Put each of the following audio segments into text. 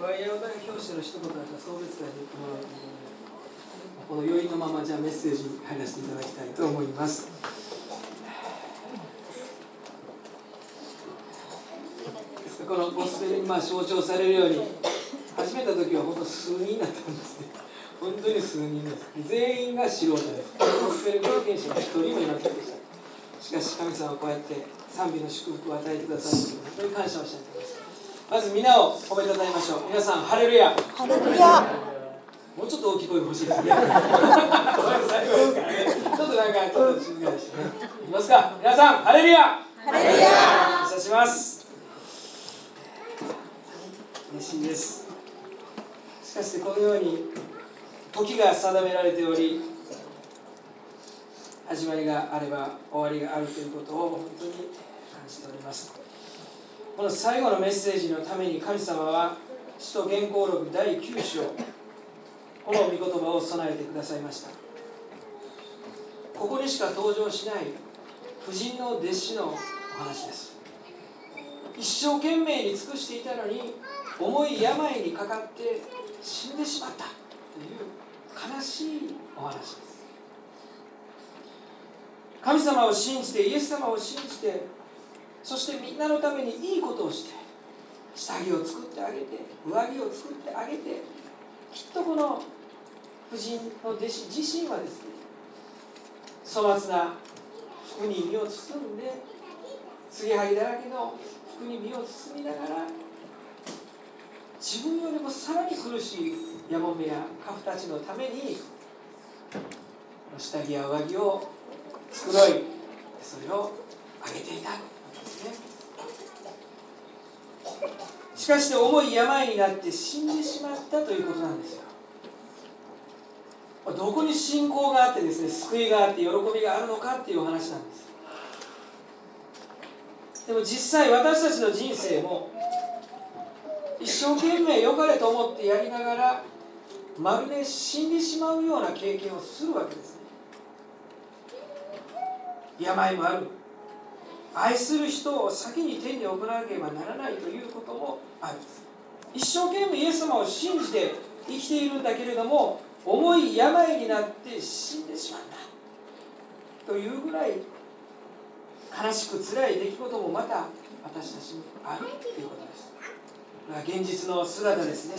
ワイヤー大教師の一言だった送別会で言ってもらうとこの余韻のままじゃあメッセージに入らせていただきたいと思います。このゴスペルにまあ象徴されるように始めた時は本当数人だったんですね。本当に数人です全員が素人です。ゴスペル経験者は一人もいませんでした。しかし神様はこうやって賛美の祝福を与えてくださること本当に感謝をしたいと思います。まず皆を褒めたたえましょう皆さんハレルヤハレルヤもうちょっと大きい声が欲しいですね。ちょっとなんかちょっと静かにしてね。いきますか。皆さん、ハレルヤ。ハレルヤ感謝します。嬉しいです。しかしこのように時が定められており、始まりがあれば終わりがあるということを本当に感じております。この最後のメッセージのために神様は使徒原稿録第9章この御言葉を備えてくださいました。ここにしか登場しない婦人の弟子のお話です。一生懸命に尽くしていたのに重い病にかかって死んでしまった。という悲しいお話です。神様を信じてイエス様を信じてそしてみんなのためにいいことをして下着を作ってあげて上着を作ってあげてきっとこの婦人の弟子自身はですね粗末な服に身を包んで継ぎはぎだらけの服に身を包みながら自分よりもさらに苦しいヤモメやカフたちのために下着や上着を繕い。それをあげていたですねしかし重い病になって死んでしまったということなんですよ。どこに信仰があってですね救いがあって喜びがあるのかっていうお話なんです。でも実際私たちの人生も一生懸命良かれと思ってやりながらまるで死んでしまうような経験をするわけですね。病もある。愛する人を先に天に送らなければならないということもある。一生懸命イエス様を信じて生きているんだけれども重い病になって死んでしまった。というぐらい悲しく辛い出来事もまた私たちにあるということです。これは現実の姿ですね。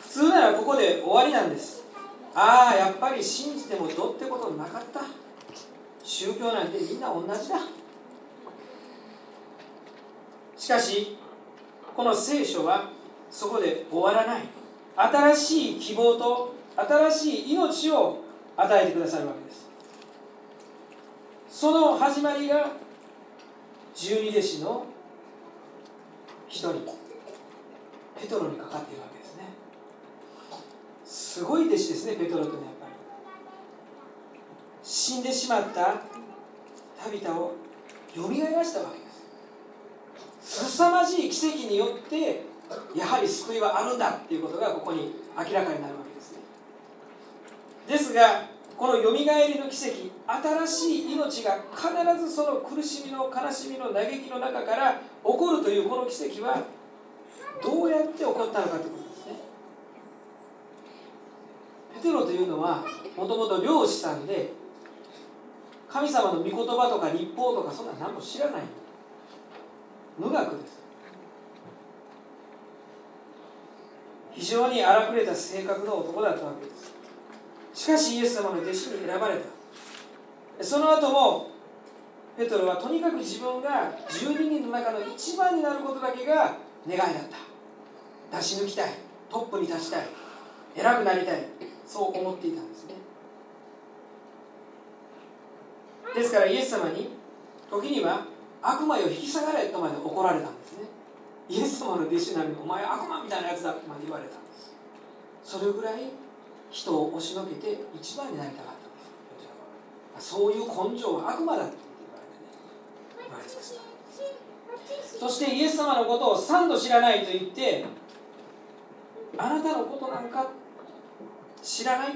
普通ならここで終わりなんです。ああやっぱり信じてもどうってことなかった。宗教なんてみんな同じだ。しかしこの聖書はそこで終わらない。新しい希望と新しい命を与えてくださるわけです。その始まりが十二弟子の一人ペトロにかかっているわけですね。すごい弟子ですねペトロというのはやっぱり。死んでしまったタビタをよみがえらしたわけです。凄まじい奇跡によってやはり救いはあるんだっていうことがここに明らかになるわけですね。ですがこのよみがえりの奇跡新しい命が必ずその苦しみの悲しみの嘆きの中から起こるというこの奇跡はどうやって起こったのかということですねペテロというのはもともと漁師さんで神様の御言葉とか立法とかそんな何も知らない。無学です。非常に荒くれた性格の男だったわけです。しかしイエス様の弟子に選ばれた。その後もペトロはとにかく自分が12人の中の一番になることだけが願いだった。出し抜きたい。トップに立ちたい。偉くなりたい。そう思っていたんですね。ですからイエス様に時には悪魔よ引き下がれとまで怒られたんですね。イエス様の弟子なのにお前悪魔みたいなやつだとまで言われたんです。それぐらい人を押しのけて一番になりたかったんです。そういう根性は悪魔だって言われてね。言われてました。そしてイエス様のことを三度知らないと言ってあなたのことなんか知らない。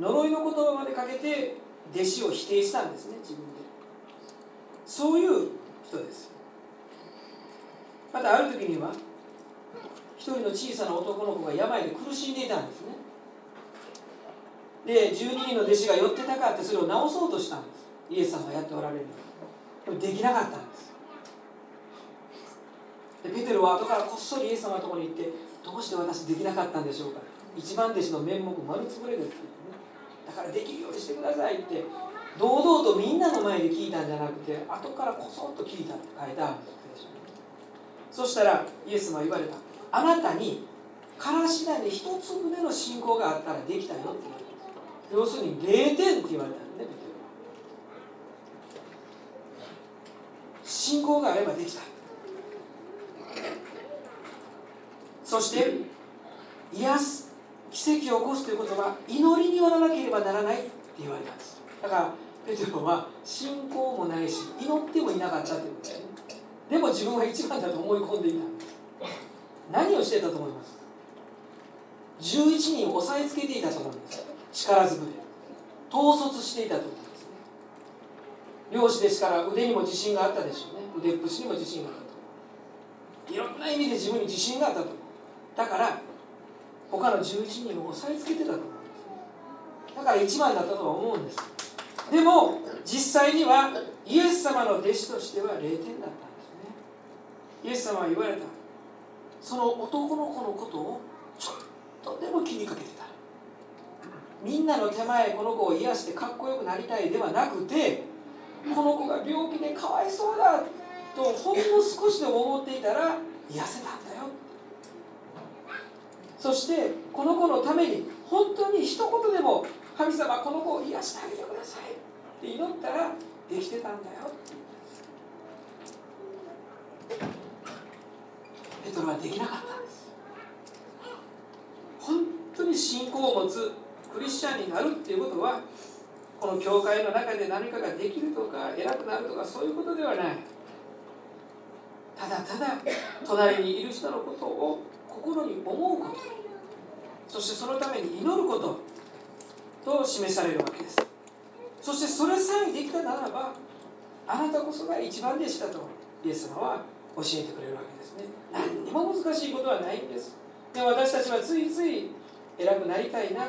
呪いの言葉までかけて弟子を否定したんですね自分で。そういう人です。またある時には一人の小さな男の子が病で苦しんでいたんですね。で12人の弟子が寄ってたかってそれを治そうとしたんです。イエス様がやっておられるでもできなかったんです。でペテロは後からこっそりイエス様のところに行ってどうして私できなかったんでしょうか。一番弟子の面目丸つぶれですってね。だからできるようにしてくださいって堂々とみんなの前で聞いたんじゃなくて後からこそっと聞いたって書いてあるんですそしたらイエス様は言われた。あなたにからしなに一粒での信仰があったらできたよって言われた要するに0点って言われたんでね信仰があればできた。そして癒す奇跡を起こすということは祈りによらなければならないって言われたんです。だからペテロは信仰もないし祈ってもいなかったということですね。でも自分は一番だと思い込んでいた。何をしてたと思います？11人を押さえつけていたと思うんです。力ずくで統率していたと思うんですね。漁師ですから腕にも自信があったでしょうね。腕っぷしにも自信があった。いろんな意味で自分に自信があったと。だから他の11人を押さえつけてたと思うんですだから一番だったとは思うんです。でも実際にはイエス様の弟子としては0点だったんですね。イエス様は言われた。その男の子のことをちょっとでも気にかけてた。みんなの手前この子を癒してかっこよくなりたいではなくてこの子が病気でかわいそうだとほんの少しでも思っていたら癒せた。そしてこの子のために本当に一言でも神様この子を癒してあげてくださいって祈ったらできてたんだよペトロはできなかったんです本当に信仰を持つクリスチャンになるっていうことはこの教会の中で何かができるとか偉くなるとかそういうことではない。ただただ隣にいる人のことを心に思うこと。そしてそのために祈ることと示されるわけです。そしてそれさえできたならばあなたこそが一番でしたとイエス様は教えてくれるわけですね。何にも難しいことはないんです。で私たちはついつい偉くなりたいな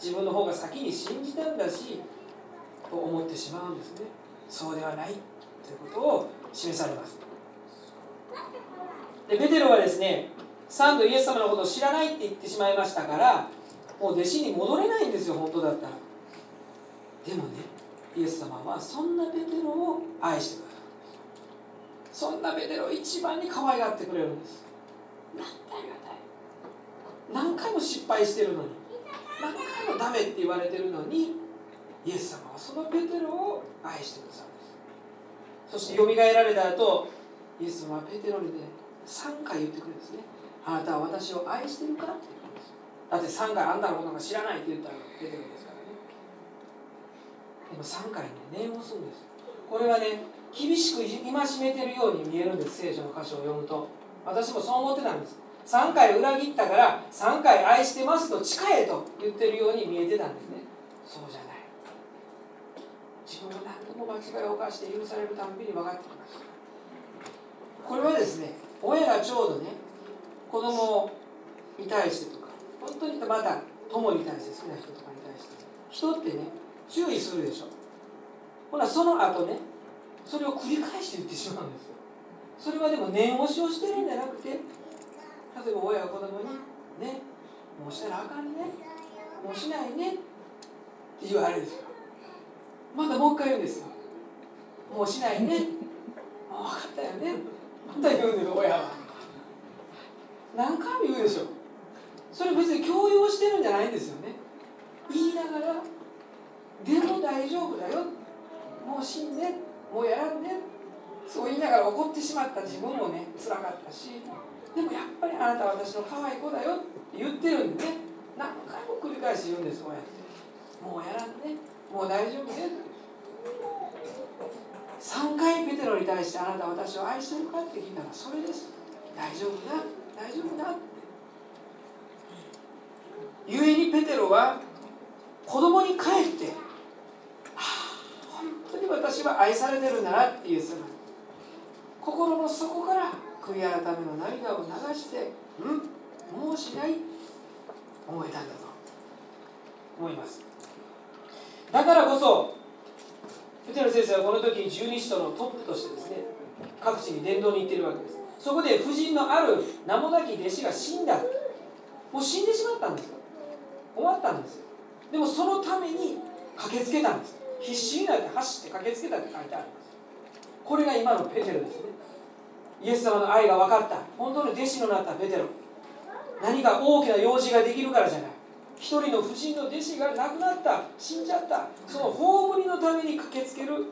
自分の方が先に信じたんだしと思ってしまうんですね。そうではないということを示されます。でペテロはですね3度イエス様のことを知らないって言ってしまいましたからもう弟子に戻れないんですよ本当だったら。でもねイエス様はそんなペテロを愛してくださるそんなペテロを一番に可愛がってくれるんです。なんてありがたい。何回も失敗してるのに何回もダメって言われてるのにイエス様はそのペテロを愛してくださるんです。そしてよみがえられた後イエス様はペテロにね3回言ってくるんですねあなたは私を愛してるかって言うんですだって3回あんたのことが知らないって言ったらペテロですからね。でも3回ね念をするんです。これはね厳しく戒めてるように見えるんです聖書の箇所を読むと。私もそう思ってたんです。3回裏切ったから3回愛してますと誓えと言ってるように見えてたんですね。そうじゃない。自分が何度も間違いを犯して許されるたんびに分かってきました。これはですね親がちょうどね子供に対してとか本当にまた友に対して好きな人とかに対して人ってね注意するでしょ。ほらその後ねそれを繰り返して言ってしまうんですよ。それはでも念押しをしてるんじゃなくて例えば親が子供に「ねもうしたらあかんねもうしないね」って言われるんですよ。またもう一回言うんですよ。もうしないね。分かったよね。また言うんですよ親は。何回も言うでしょ。それ別に強要してるんじゃないんですよね。言いながらでも大丈夫だよ。もう死んでもうやらんねそう言いながら怒ってしまった自分もね辛かったし。でもやっぱりあなたは私の可愛い子だよって言ってるんでね。何回も繰り返し言うんですこうやって。もうやらんねもう大丈夫ね3回ペテロに対してあなたは私を愛してるかって聞いたらそれです。大丈夫だ。大丈夫だって。故にペテロは子供に帰って「はあ本当に私は愛されてるんだな」っていうその心の底から悔い改めの涙を流してうんもうしない思えたんだと思います。だからこそペテロ先生はこの時十二使徒のトップとしてですね各地に伝道に行ってるわけです。そこで夫人のある名もなき弟子が死んだ。もう死んでしまったんですよ。終わったんですよ。でもそのために駆けつけたんです。必死になって走って駆けつけたって書いてあります。これが今のペテロですね。イエス様の愛が分かった。本当に弟子のなったペテロ。何か大きな用事ができるからじゃない。一人の夫人の弟子が亡くなった。死んじゃった。その葬りのために駆けつける。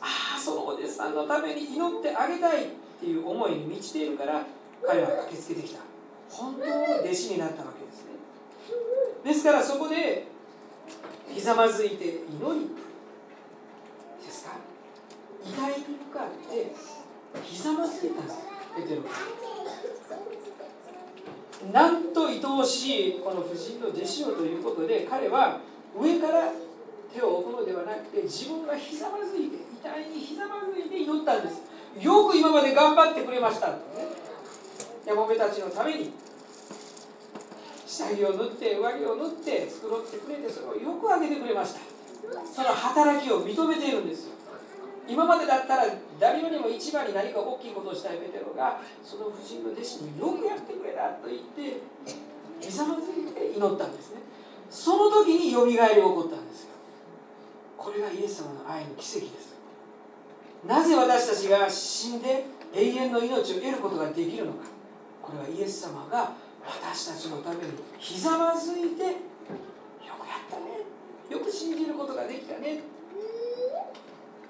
ああそのお弟子さんのために祈ってあげたい。っていう思いに満ちているから彼は駆けつけてきた。本当の弟子になったわけですね。ですからそこでひざまずいて祈りですか？遺体に向かってひざまずいたんですペテロなんと愛おしいこの夫人の弟子をということで彼は上から手を置くのではなくて自分がひざまずいて遺体にひざまずいて祈ったんですよく今まで頑張ってくれましたとね。ヤモメたちのために下着を縫って上着を縫って繕ってくれてそれをよくあげてくれました。その働きを認めているんですよ。今までだったら誰よりも一番に何か大きいことをしたいペテロがその夫人の弟子によくやってくれたと言ってひざまずいて祈ったんですね。その時によみがえりが起こったんですよ。これがイエス様の愛の奇跡です。なぜ私たちが死んで永遠の命を得ることができるのか。これはイエス様が私たちのためにひざまずいてよくやったね。よく信じることができたね。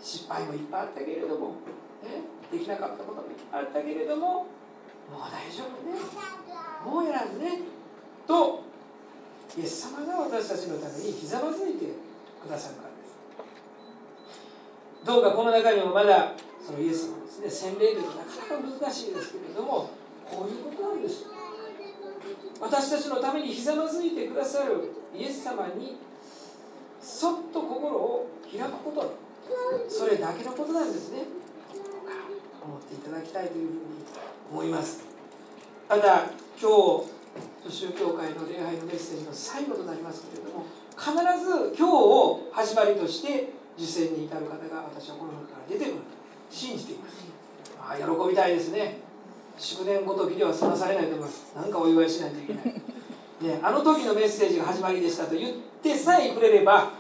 失敗もいっぱいあったけれども、ね、できなかったこともいっぱいあったけれども。もう大丈夫ね。もうやらんね。とイエス様が私たちのためにひざまずいてくださる。どうかこの中にもまだそのイエス様ですね洗礼というとなかなか難しいですけれどもこういうことなんです。私たちのためにひざまずいてくださるイエス様にそっと心を開くこと。それだけのことなんですね。思っていただきたいというふうに思います。ただ今日宗教会の礼拝のメッセージの最後となりますけれども必ず今日を始まりとして受選に至る方が私はこの中から出てくると信じています。ああ喜びたいですね。祝電ごときでは済まされないと思います。何かお祝いしないといけない、ね、あの時のメッセージが始まりでしたと言ってさえくれれば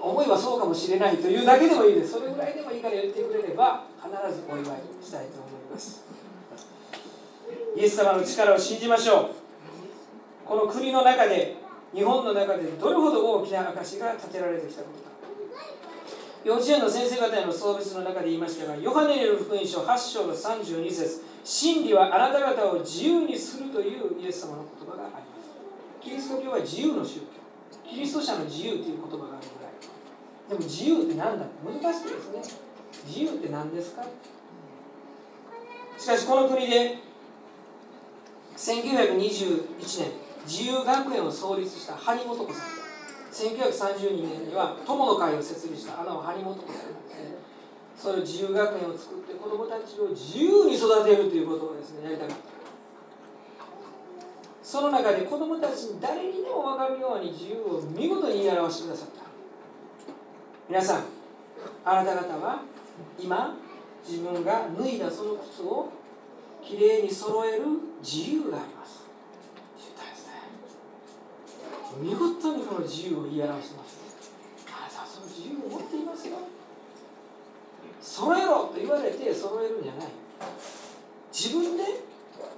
思いはそうかもしれないというだけでもいいです。それぐらいでもいいから言ってくれれば必ずお祝いしたいと思います。イエス様の力を信じましょう。この国の中で日本の中でどれほど大きな証が立てられてきたことか。幼稚園の先生方への送別の中で言いましたがヨハネによる福音書8章の32節真理はあなた方を自由にするというイエス様の言葉があります。キリスト教は自由の宗教。キリスト者の自由という言葉があるぐらい。でも自由って何だ？って難しいですね。自由って何ですか？しかしこの国で1921年自由学園を創立した張本子さん。1932年には友の会を設立したあの張本子さんですねそういう自由学園を作って子どもたちを自由に育てるということをですねやりたかったその中で子どもたちに誰にでも分かるように自由を見事に言い表してくださった皆さんあなた方は今自分が脱いだその靴をきれいに揃える自由があります見事にこの自由を言い表してますあなたはその自由を持っていますよ。揃えろと言われて揃えるんじゃない。自分で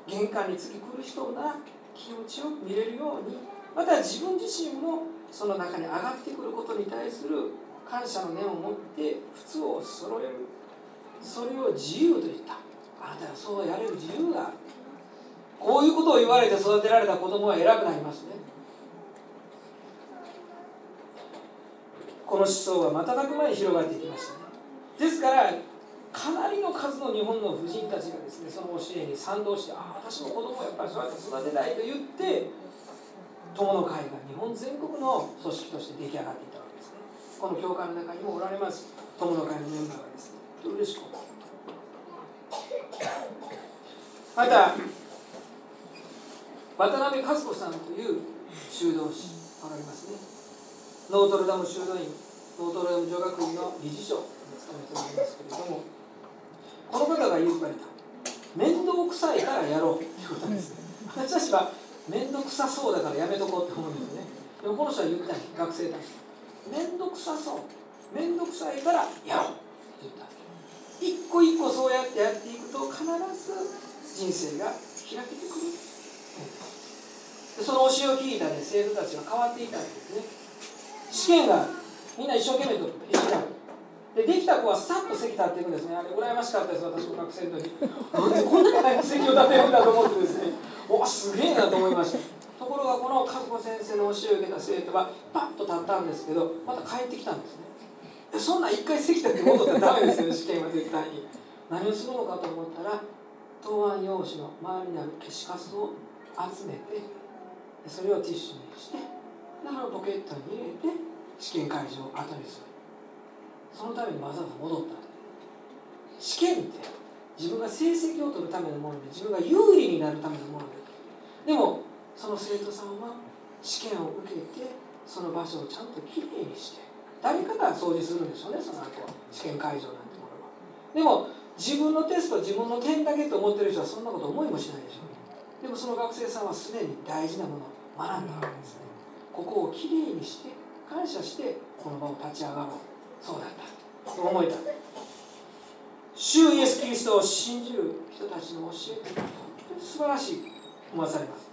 玄関に次来る人な気持ちを見れるようにまた自分自身もその中に上がってくることに対する感謝の念を持って靴を揃える。それを自由と言った。あなたはそうやれる自由がある。こういうことを言われて育てられた子供は偉くなりますね。この思想は瞬く間に広がっていきましたね。ですからかなりの数の日本の婦人たちがですねその教えに賛同してああ私も子供をやっぱりそうやって育てたいと言って友の会が日本全国の組織として出来上がっていたわけですね。この教会の中にもおられます友の会のメンバーがですね嬉しく思うまた渡辺和子さんという修道士わかりますね。ノートルダム修道院。ノートルダム女学院の理事長を務めておりますけれどもこの方が言うかれた面倒くさいからやろうっていうことですね。私たちは面倒くさそうだからやめとこうって思うんですね。でもこの人は言ったん学生たち面倒くさそう。面倒くさいからやろうって言った。一個一個そうやってやっていくと必ず人生が開けてくる。でその教えを聞いた、ね、生徒たちが変わっていたんですね。試験がみんな一生懸命とできたでできた子はさっと席立っていくんですね。あれ羨ましかったです私も学生の時。なんでこんなに席を立てるんだと思ってですね。おすげえなと思いました。ところがこの和子先生の教えを受けた生徒はパッと立ったんですけどまた帰ってきたんですね。そんな一回席立って戻ったらダメですよね 試験は絶対に。何をするのかと思ったら答案用紙の周りにある消しカスを集めてそれをティッシュにしてだからポケットに入れて試験会場を後にす。るそのためにわざわざ戻った試験って自分が成績を取るためのもので自分が有利になるためのもので。でもその生徒さんは試験を受けてその場所をちゃんときれいにして誰かが掃除するんでしょうねその後は。試験会場なんてものは。でも自分のテスト自分の点だけと思ってる人はそんなこと思いもしないでしょうでもその学生さんはすでに大事なものを学んだわけですね。ここをきれいにして感謝してこの場を立ち上がろう。そうだ。ったと思えた。主イエス・キリストを信じる人たちの教えって本当に素晴らしい思わされます。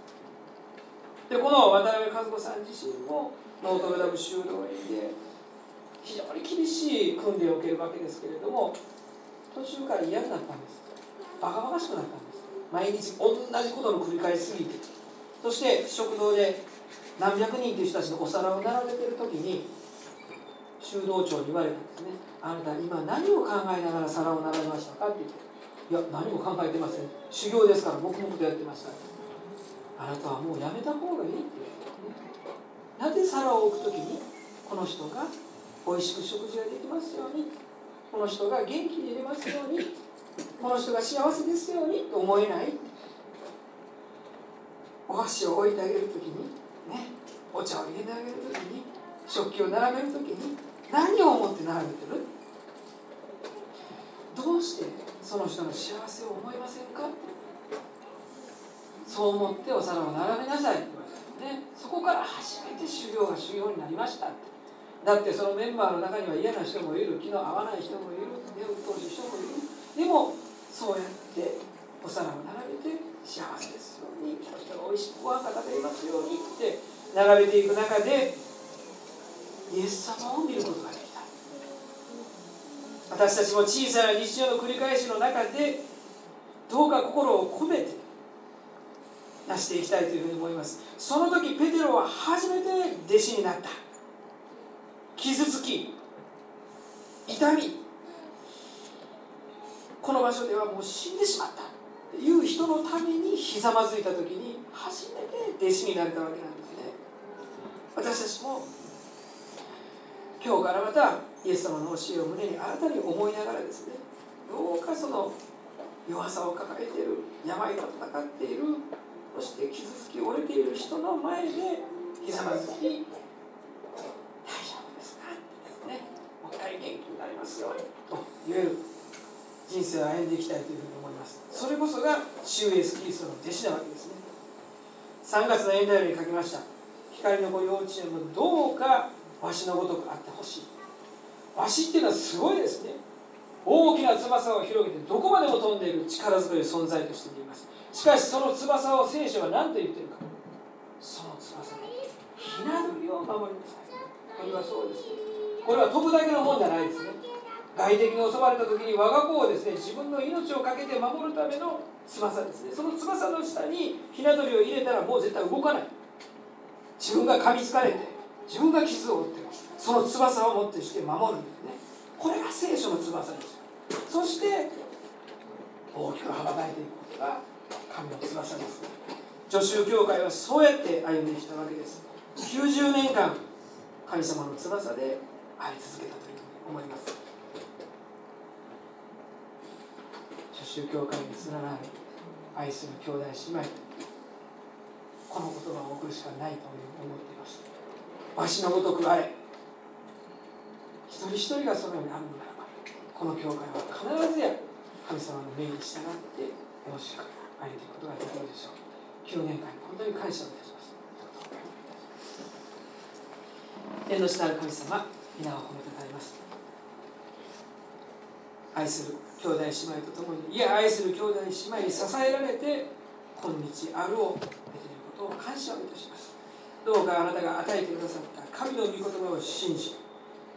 でこの渡辺和子さん自身もノートルダム修道院で非常に厳しい訓練を受けるわけですけれども途中から嫌になったんです。バカバカしくなったんです。毎日同じことの繰り返しすぎて。そして食堂で何百人という人たちのお皿を並べてる時に修道長に言われたんですね。あなた今何を考えながら皿を並べましたかって言って。いや何も考えてません。修行ですから黙々とやってました。あなたはもうやめた方がいいって言われた、ね、なぜ皿を置く時にこの人が美味しく食事ができますようにこの人が元気にいれますようにこの人が幸せですようにと思えないお箸を置いてあげる時にねお茶を入れてあげる時に食器を並べる時に何を思って並べてる？どうしてその人の幸せを思いませんか？そう思ってお皿を並べなさいって言われた。ねそこから初めて修行が修行になりました。ってだってそのメンバーの中には嫌な人もいる。気の合わない人もいる。目を通す人もいる。でもそうやってお皿を並べて幸せですように人がおいしくご飯が食べれますようにって並べていく中でイエス様を見ることができた。私たちも小さな日常の繰り返しの中でどうか心を込めて出していきたいというふうに思います。その時ペテロは初めて弟子になった。傷つき痛み。この場所ではもう死んでしまった。いう人のためにひざまずいた時に初めて弟子になれたわけなんですね。私たちも今日からまたイエス様の教えを胸に新たに思いながらですねどうかその弱さを抱えている病と戦っているそして傷つき折れている人の前でひざまずき大丈夫ですか？ってですねもう一回元気になりますよ。うにと言える人生を歩んでいきたいというふうに思います。それこそが主イエスキリストの弟子なわけですね。3月のエンダイルに書きました。光の子幼稚園もどうかわしのごとくあってほしい。わしっていうのはすごいですね。大きな翼を広げてどこまでも飛んでいる力強い存在として見えます。しかしその翼を聖書は何と言ってるか。その翼でひな鳥を守りなさい。これはそうです。これは飛ぶだけのもんじゃないですね。外敵に襲われた時に我が子をですね自分の命を懸けて守るための翼ですね。その翼の下にひな鳥を入れたらもう絶対動かない。自分が噛みつかれて自分が傷を負ってその翼を持ってして守るんですね。これが聖書の翼です。そして大きく羽ばたいていくことが神の翼です女子教会はそうやって歩んできたわけです。90年間神様の翼であり続けたというふうに思います。女子教会につながり愛する兄弟姉妹この言葉を送るしかないという思っています。わしのごとくあれ一人一人がそのようにあるのならばこの教会は必ずや神様の命に従ってよろしく歩んでいくことができるでしょう。9年間本当に感謝をいたします天の下なる神様皆を褒めたたえます。愛する兄弟姉妹と共にいや愛する兄弟姉妹に支えられて今日あるを得ていることを感謝をいたします。どうかあなたが与えてくださった神の御言葉を信じ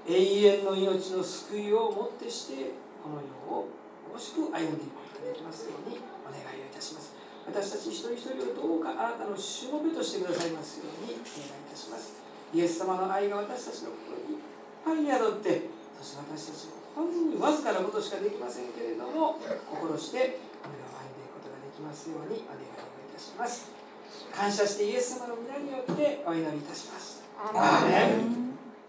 永遠の命の救いをもってしてこの世をよろしく歩んでいくことができますようにお願いをいたします。私たち一人一人をどうかあなたのしもべとしてくださいますようにお願いいたします。イエス様の愛が私たちの心にいっぱい宿ってそして私たちもほんにわずかなことしかできませんけれども心してこの世を歩んでいくことができますようにお願いをいたします。感謝してイエス様の皆によってお祈りいたします。